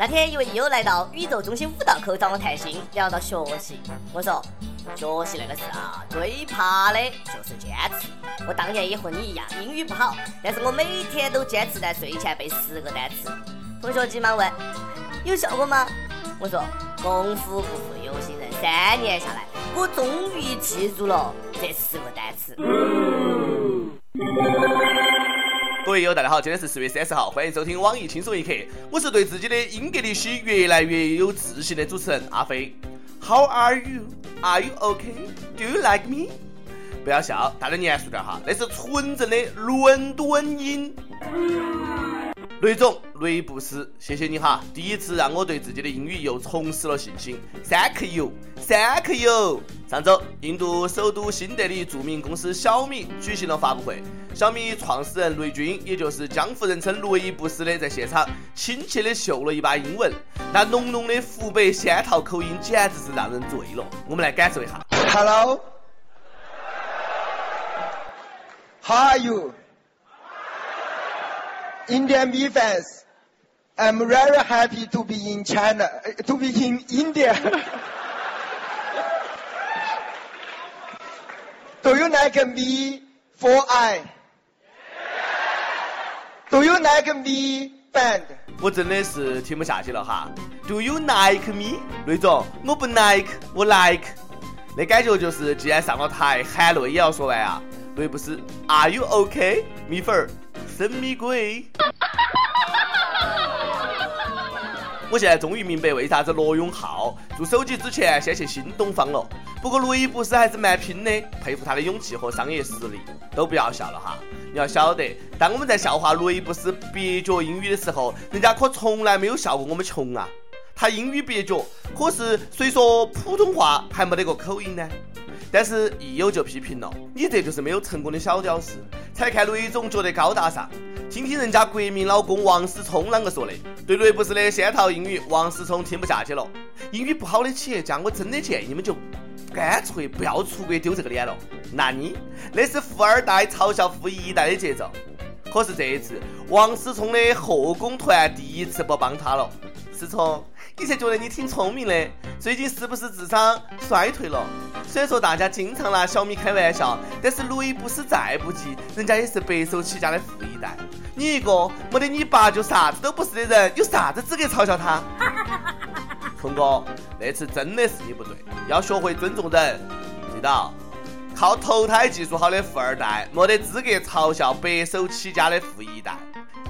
那天一位益友来到宇宙中心五道口找我谈心，聊到学习，我说学习那个事啊，最怕的就是坚持。我当年也和你一样，英语不好，但是我每天都坚持在睡前背十个单词。同学急忙问，有效果吗？我说功夫不负有心人，三年下来，我终于记住了这十个单词。各位友，大家好，今天是四月三十号，欢迎收听网易轻松一刻，我是对自己的英格利西越来越有自信的主持人阿飞。How are you? Are you OK? Do you like me? 不要笑，大家严肃点哈，那是纯正的伦敦音。雷总，雷布斯，谢谢你哈！第一次让我对自己的英语又重拾了信心。Thank you，Thank you。上周，印度首都新德里著名公司小米举行了发布会，小米创始人雷军，也就是江湖人称雷布斯的，在现场亲切的秀了一把英文，那浓浓的湖北仙桃口音简直是让人醉了。我们来感受一下。Hello，How are you？Indian B fans, I'm very happy to be in China, to be in India. Do you like me for I? Do you like me band? 我真的是听不下去了哈。Do you like me？雷总，我不 like，我 like。那感觉就是，既然上了台，含泪也要说完啊。雷布斯，Are you OK？米粉儿。生米鬼！我现在终于明白为啥子罗永浩做手机之前先去新东方了。不过雷布斯还是蛮拼的，佩服他的勇气和商业实力。都不要笑了哈！你要晓得，当我们在笑话雷布斯蹩脚英语的时候，人家可从来没有笑过我们穷啊。他英语蹩脚，可是谁说普通话还没得个口音呢？但是益友就批评了，你这就是没有成功的小屌丝，才看雷总觉得高大上。听听人家国民老公王思聪啷个说的？对雷布斯的仙桃英语，王思聪听不下去了。英语不好的企业家，我真的建议你们就干脆不要出国丢这个脸了。那你那是富二代嘲笑富一代的节奏。可是这一次，王思聪的后宫团第一次不帮他了。思聪，以前觉得你挺聪明的，最近是不是智商衰退了？虽然说大家经常拿小米开玩笑，但是雷布斯再不济，人家也是白手起家的富一代。你一个没得你爸就啥子都不是的人，有啥子资格嘲笑他？哈哈哈哈聪哥，那次真的是你不对，要学会尊重人。记到，靠投胎技术好的富二代，没得资格嘲笑白手起家的富一代。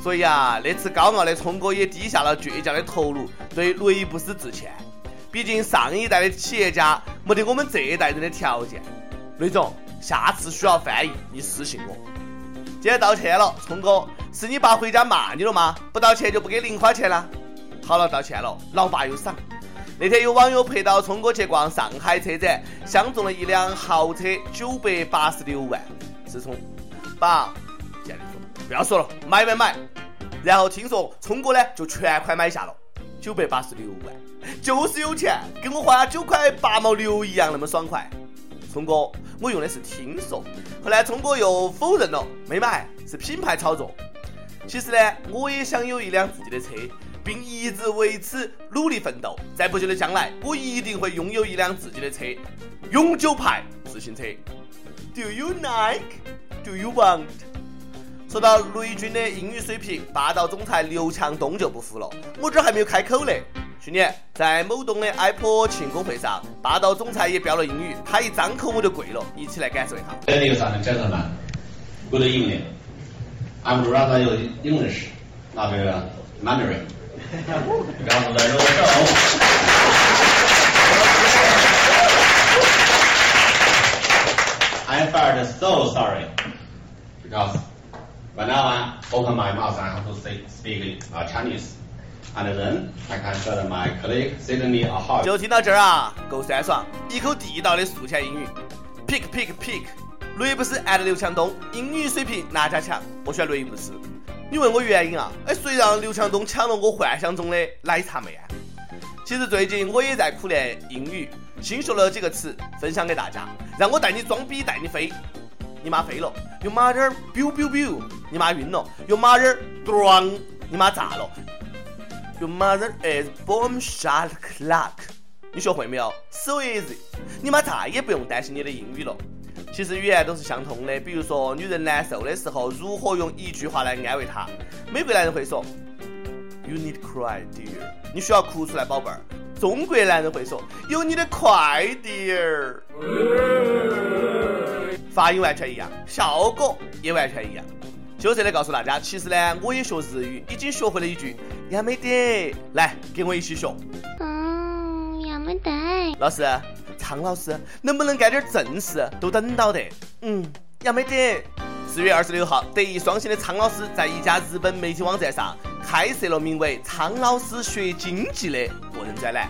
所以啊，那次高傲的聪哥也低下了倔强的头颅，对雷布斯致歉。毕竟上一代的企业家没得我们这一代人的条件。雷总，下次需要翻译，你私信我。今天道歉了，聪哥，是你爸回家骂你了吗？不道歉就不给零花钱了。好了，道歉了，老爸有赏。那天有网友陪到聪哥去逛上海车展，相中了一辆豪车，九百八十六万。自从爸，见你说，不要说了，买买买。然后听说聪哥呢，就全款买下了，九百八十六万。就是有钱，跟我花九块八毛六一样那么爽快。聪哥，我用的是听说，后来聪哥又否认了，没买，是品牌炒作。其实呢，我也想有一辆自己的车，并一直为此努力奋斗。在不久的将来，我一定会拥有一辆自己的车，永久牌自行车。Do you like? Do you want? 说到雷军的英语水平，霸道总裁刘强东就不服了。我这还没有开口呢。去年在某东的 Apple 庆功会上，霸道总裁也飙了英语，他一张口我就跪了，一起来感受一下。Ladies and gentlemen, good evening. I'm rather English, not Mandarin. 不要在这儿 I felt so sorry because when I open my mouth, I have to speak Chinese. And then I can show my colleague Sydney a hug. 就听到这儿啊，够酸爽，一口地道的宿迁英语，pick pick pick。雷布斯 and 刘强东，英语水平哪家强？我选雷布斯。你问我原因啊？哎，谁让刘强东抢了我幻想中的奶茶妹啊？其实最近我也在苦练英语，新学了几个词，分享给大家。让我带你装逼带你飞，你妈飞了；用马点儿 biu biu biu，你妈晕了；用马点儿 drang，你妈炸了。Your mother is bomb shot clock，。你学会没有？So easy。你妈再也不用担心你的英语了。其实语言都是相通的，比如说女人难受的时候，如何用一句话来安慰她？美国男人会说，You need cry, dear。你需要哭出来，宝贝儿。中国男人会说，有你的快，dear。发音完全一样，效果也完全一样。羞涩的告诉大家，其实呢，我也学日语，已经学会了一句“要没得”，来，跟我一起学。嗯，要没得。老师。苍老师，能不能干点正事？都等到的。嗯，要没得。四月二十六号，德艺双馨的苍老师在一家日本媒体网站上开设了名为“苍老师学经济”的个人专栏。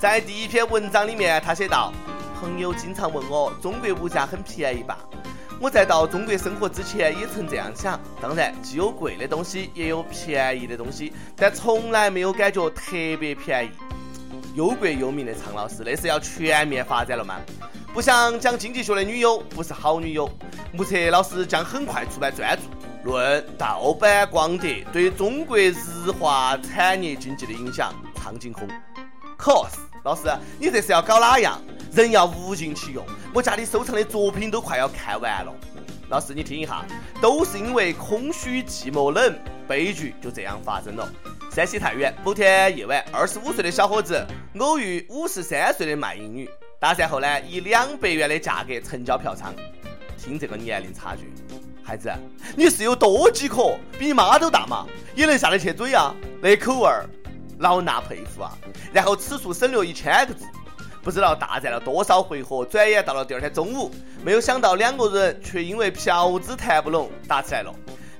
在第一篇文章里面，他写道：“朋友经常问我，中国物价很便宜吧？我在到中国生活之前也曾这样想。当然，既有贵的东西，也有便宜的东西，但从来没有感觉特别便宜。”忧国忧民的苍老师，那是要全面发展了吗？不像讲经济学的女友不是好女友。目测老师将很快出版专著，论盗版光碟对中国日化产业经济的影响。苍井空，cos 老师，你这是要搞哪样？人要物尽其用，我家里收藏的作品都快要看完了。老师，你听一下，都是因为空虚、寂寞、冷，悲剧就这样发生了。山西太原某天夜晚，二十五岁的小伙子偶遇五十三岁的卖淫女，搭讪后呢，以两百元的价格成交嫖娼。听这个年龄差距，孩子，你是有多饥渴？比你妈都大嘛，也能下得去嘴啊？那口味儿，老衲佩服啊！然后此处省略一千个字，不知道大战了多少回合，转眼到了第二天中午，没有想到两个人却因为嫖资谈不拢打起来了。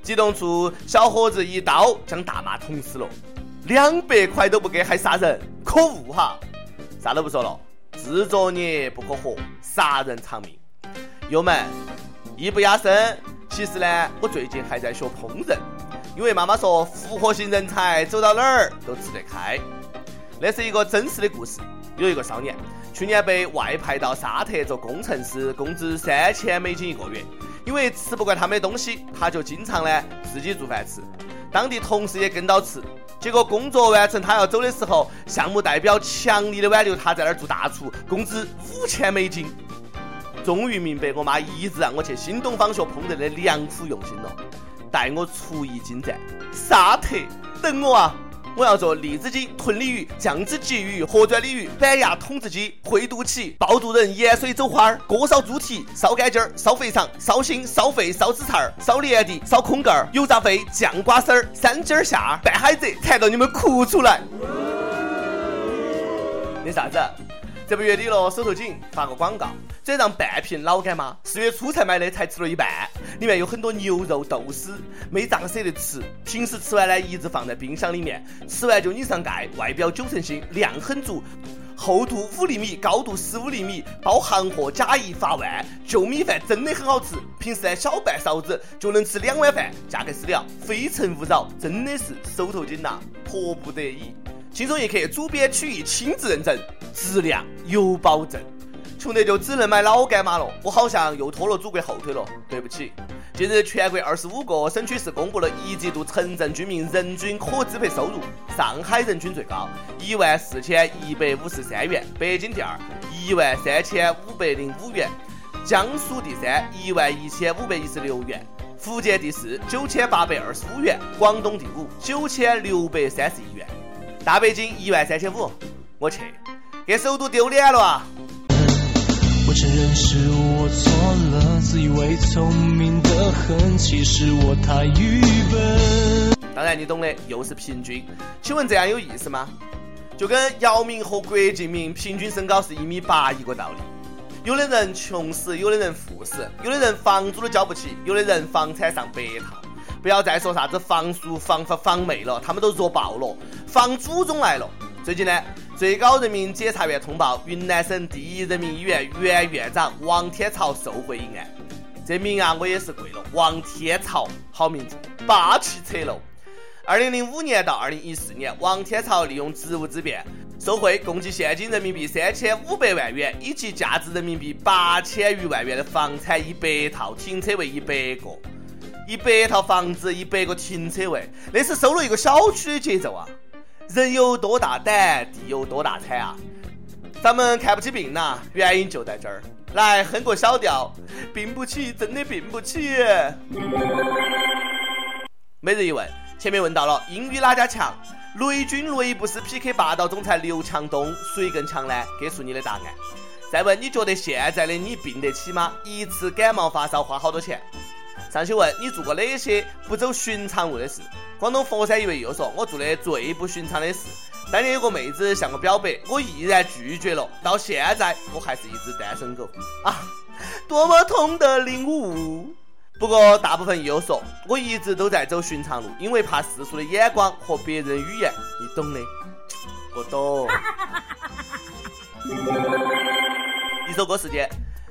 激动处，小伙子一刀将大妈捅死了。两百块都不给，还杀人，可恶哈！啥都不说了，自作孽不可活，杀人偿命。友们，艺不压身。其实呢，我最近还在学烹饪，因为妈妈说复合型人才走到哪儿都吃得开。那是一个真实的故事。有一个少年，去年被外派到沙特做工程师，工资三千美金一个月。因为吃不惯他们的东西，他就经常呢自己做饭吃。当地同事也跟到吃。结果工作完成，他要走的时候，项目代表强力的挽留他在那儿做大厨，工资五千美金。终于明白我妈一直让我去新东方学烹饪的良苦用心了，带我厨艺精湛。沙特，等我啊！我要做栗子鸡、吞鲤鱼、酱汁鲫鱼、活转鲤鱼、板牙筒子鸡、烩肚脐、爆肚仁、盐水走花儿、锅烧猪蹄、烧干筋儿、烧肥肠、烧心、烧肺、烧紫菜儿、烧莲底、烧空盖儿、油炸肺、酱瓜丝儿、三尖儿虾、拌海蜇，馋到你们哭出来！那啥子？这不月底了，手头紧，发个广告，这让半瓶老干妈，四月初才买的，才吃了一半，里面有很多牛肉、豆丝，没咋个舍得吃。平时吃完呢，一直放在冰箱里面，吃完就拧上盖，外表九成新，量很足，厚度五厘米，高度十五厘米，包行货，假一罚万，就米饭真的很好吃。平时呢，小半勺子就能吃两碗饭，价格私了，非诚勿扰，真的是手头紧呐，迫不得已。轻松一刻，主编曲艺亲自认证，质量有保证。穷得就只能买老干妈了，我好像又拖了祖国后腿了，对不起。近日，全国二十五个省区市公布了一季度城镇居民人均可支配收入，上海人均最高，一万四千一百五十三元；北京第二，一万三千五百零五元；江苏第三，一万一千五百一十六元；福建第四，九千八百二十五元；广东第五，九千六百三十一元。大北京一万三千五，我去，给首都丢脸了啊！承认是我错了，自以为聪明的很，其实我太愚笨。当然你懂的，又是平均。请问这样有意思吗？就跟姚明和郭敬明平均身高是一米八一个道理。有的人穷死，有的人富死，有的人房租都交不起，有的人房产上百套。不要再说啥子房叔、房房房妹了，他们都弱爆了。房祖宗来了。最近呢，最高人民检察院通报云南省第一人民医院原院长王天朝受贿一案。这名啊，我也是跪了。王天朝，好名字，霸气侧漏。二零零五年到二零一四年，王天朝利用职务之便，受贿共计现金人民币三千五百万元，以及价值人民币八千余万元的房产一百套，停车位一百个。一百套房子，一百个停车位，那是收了一个小区的节奏啊！人有多大胆，地有多大产啊！咱们看不起病呐，原因就在这儿。来哼个小调，病不起，真的病不起。每日一问，前面问到了英语哪家强？雷军雷布斯 PK 霸道总裁刘强东，谁更强呢？给出你的答案。再问，你觉得现在的你病得起吗？一次感冒发烧花好多钱？上期问你做过哪些不走寻常路的事？广东佛山一位又说，我做的最不寻常的事，当年有个妹子向我表白，我毅然拒绝了，到现在我还是一只单身狗啊！多么痛的领悟！不过大部分又说，我一直都在走寻常路，因为怕世俗的眼光和别人语言，你懂的。我懂。一首歌时间，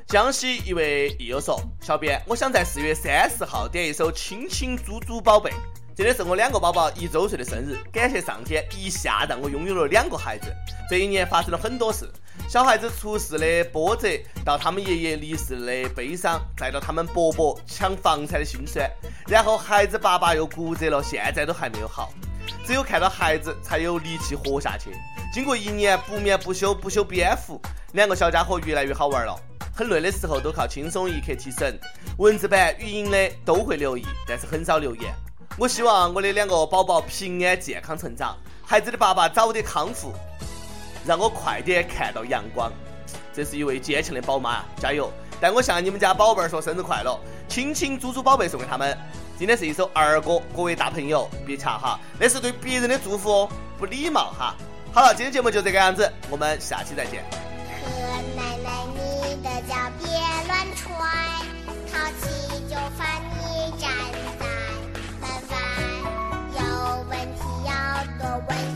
江西一位益友说：“小编，我想在四月三十号点一首《亲亲猪猪宝贝》。今天是我两个宝宝一周岁的生日，感谢上天一下让我拥有了两个孩子。这一年发生了很多事。”小孩子出事的波折，到他们爷爷离世的悲伤，再到他们伯伯抢房产的心酸，然后孩子爸爸又骨折了，现在都还没有好。只有看到孩子，才有力气活下去。经过一年不眠不休不修边幅，两个小家伙越来越好玩了。很累的时候都靠轻松一刻提神。文字版、语音的都会留意，但是很少留言。我希望我的两个宝宝平安健康成长，孩子的爸爸早点康复。让我快点看到阳光。这是一位坚强的宝妈，加油！代我向你们家宝贝儿说生日快乐，亲亲猪猪宝贝送给他们。今天是一首儿歌，各位大朋友别抢哈，那是对别人的祝福哦，不礼貌哈。好了，今天节目就这个样子，我们下期再见。的脚别乱踹，淘气就罚你站在门外。有问题要多问。